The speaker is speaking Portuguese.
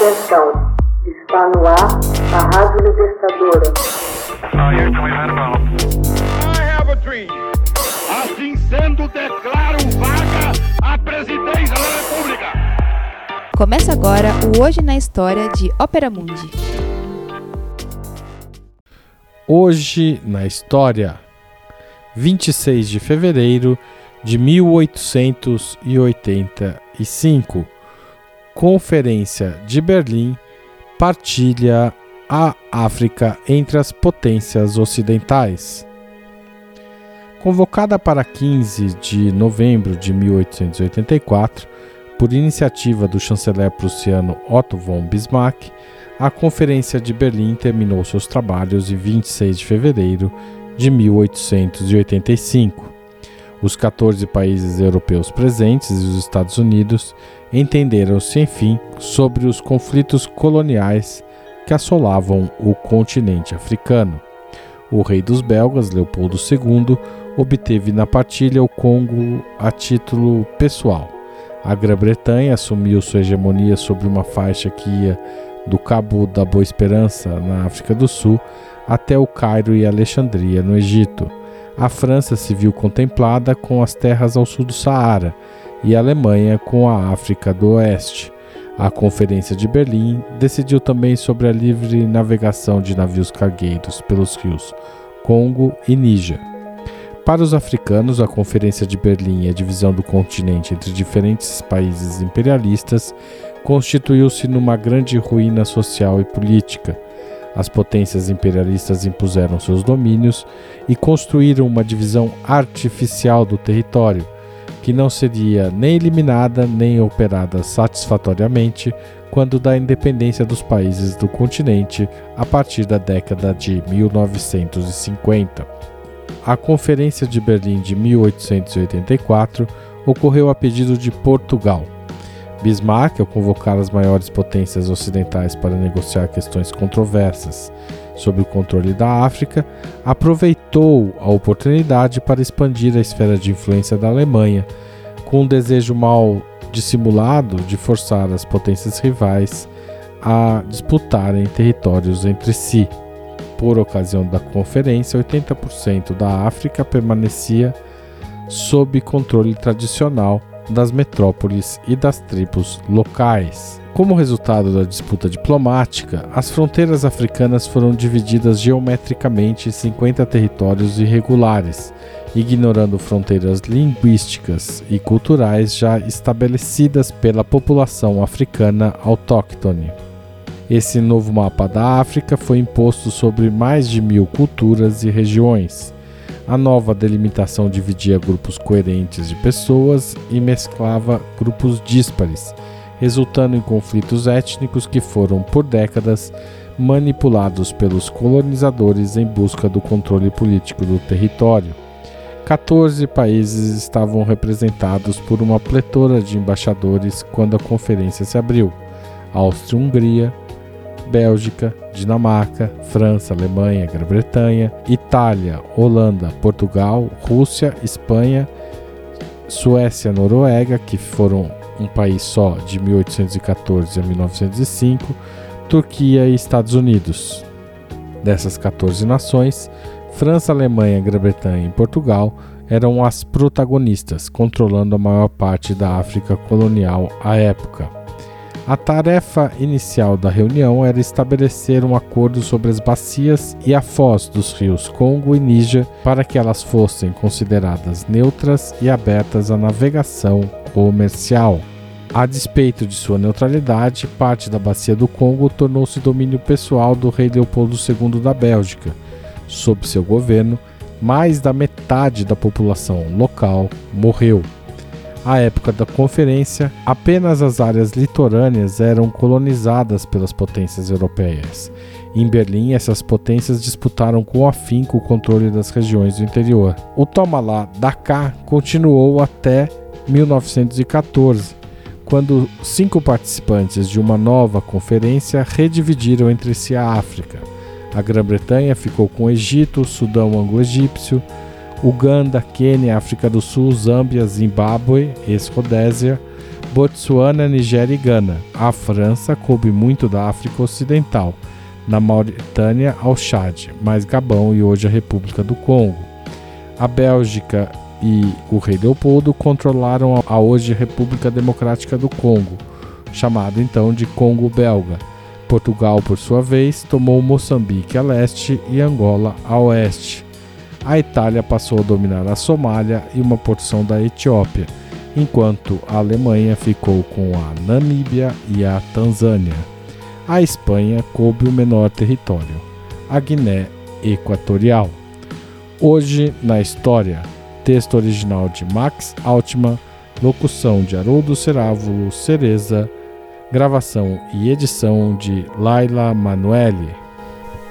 Atenção, está no ar a Rádio Libertadora. Assim sendo, declaro vaga a presidência da República. Começa agora o Hoje na História de Ópera Mundi. Hoje na História, 26 de fevereiro de 1885. Conferência de Berlim partilha a África entre as potências ocidentais. Convocada para 15 de novembro de 1884, por iniciativa do chanceler prussiano Otto von Bismarck, a Conferência de Berlim terminou seus trabalhos em 26 de fevereiro de 1885. Os 14 países europeus presentes e os Estados Unidos entenderam-se, enfim, sobre os conflitos coloniais que assolavam o continente africano. O rei dos belgas, Leopoldo II, obteve na partilha o Congo a título pessoal. A Grã-Bretanha assumiu sua hegemonia sobre uma faixa que ia do Cabo da Boa Esperança, na África do Sul, até o Cairo e Alexandria, no Egito a França se viu contemplada com as terras ao sul do Saara e a Alemanha com a África do Oeste. A Conferência de Berlim decidiu também sobre a livre navegação de navios cargueiros pelos rios Congo e Níger. Para os africanos, a Conferência de Berlim e a divisão do continente entre diferentes países imperialistas constituiu-se numa grande ruína social e política as potências imperialistas impuseram seus domínios e construíram uma divisão artificial do território, que não seria nem eliminada nem operada satisfatoriamente quando da independência dos países do continente a partir da década de 1950. A Conferência de Berlim de 1884 ocorreu a pedido de Portugal Bismarck, ao convocar as maiores potências ocidentais para negociar questões controversas sobre o controle da África, aproveitou a oportunidade para expandir a esfera de influência da Alemanha, com um desejo mal dissimulado de forçar as potências rivais a disputarem territórios entre si. Por ocasião da conferência, 80% da África permanecia sob controle tradicional das metrópoles e das tribos locais. Como resultado da disputa diplomática, as fronteiras africanas foram divididas geometricamente em 50 territórios irregulares, ignorando fronteiras linguísticas e culturais já estabelecidas pela população africana autóctone. Esse novo mapa da África foi imposto sobre mais de mil culturas e regiões a nova delimitação dividia grupos coerentes de pessoas e mesclava grupos díspares, resultando em conflitos étnicos que foram, por décadas, manipulados pelos colonizadores em busca do controle político do território. 14 países estavam representados por uma pletora de embaixadores quando a conferência se abriu: Áustria-Hungria, Bélgica, Dinamarca, França, Alemanha, Grã-Bretanha, Itália, Holanda, Portugal, Rússia, Espanha, Suécia, Noruega, que foram um país só de 1814 a 1905, Turquia e Estados Unidos. Dessas 14 nações, França, Alemanha, Grã-Bretanha e Portugal eram as protagonistas, controlando a maior parte da África colonial à época. A tarefa inicial da reunião era estabelecer um acordo sobre as bacias e a foz dos rios Congo e Níger para que elas fossem consideradas neutras e abertas à navegação comercial. A despeito de sua neutralidade, parte da bacia do Congo tornou-se domínio pessoal do rei Leopoldo II da Bélgica. Sob seu governo, mais da metade da população local morreu à época da conferência, apenas as áreas litorâneas eram colonizadas pelas potências europeias. Em Berlim, essas potências disputaram com afinco o controle das regiões do interior. O toma lá da cá continuou até 1914, quando cinco participantes de uma nova conferência redividiram entre si a África. A Grã-Bretanha ficou com o Egito, Sudão anglo-egípcio, Uganda, Quênia, África do Sul, Zâmbia, Zimbábue, ex-Rodésia, Botsuana, Nigéria e Gana. A França coube muito da África Ocidental, na Mauritânia ao Chad, mais Gabão e hoje a República do Congo. A Bélgica e o rei Leopoldo controlaram a hoje República Democrática do Congo, chamado então de Congo Belga. Portugal, por sua vez, tomou Moçambique a leste e Angola a oeste. A Itália passou a dominar a Somália e uma porção da Etiópia, enquanto a Alemanha ficou com a Namíbia e a Tanzânia. A Espanha coube o menor território, a Guiné Equatorial. Hoje na história, texto original de Max Altman, locução de Haroldo Cerávulo Cereza, gravação e edição de Laila Manuelle.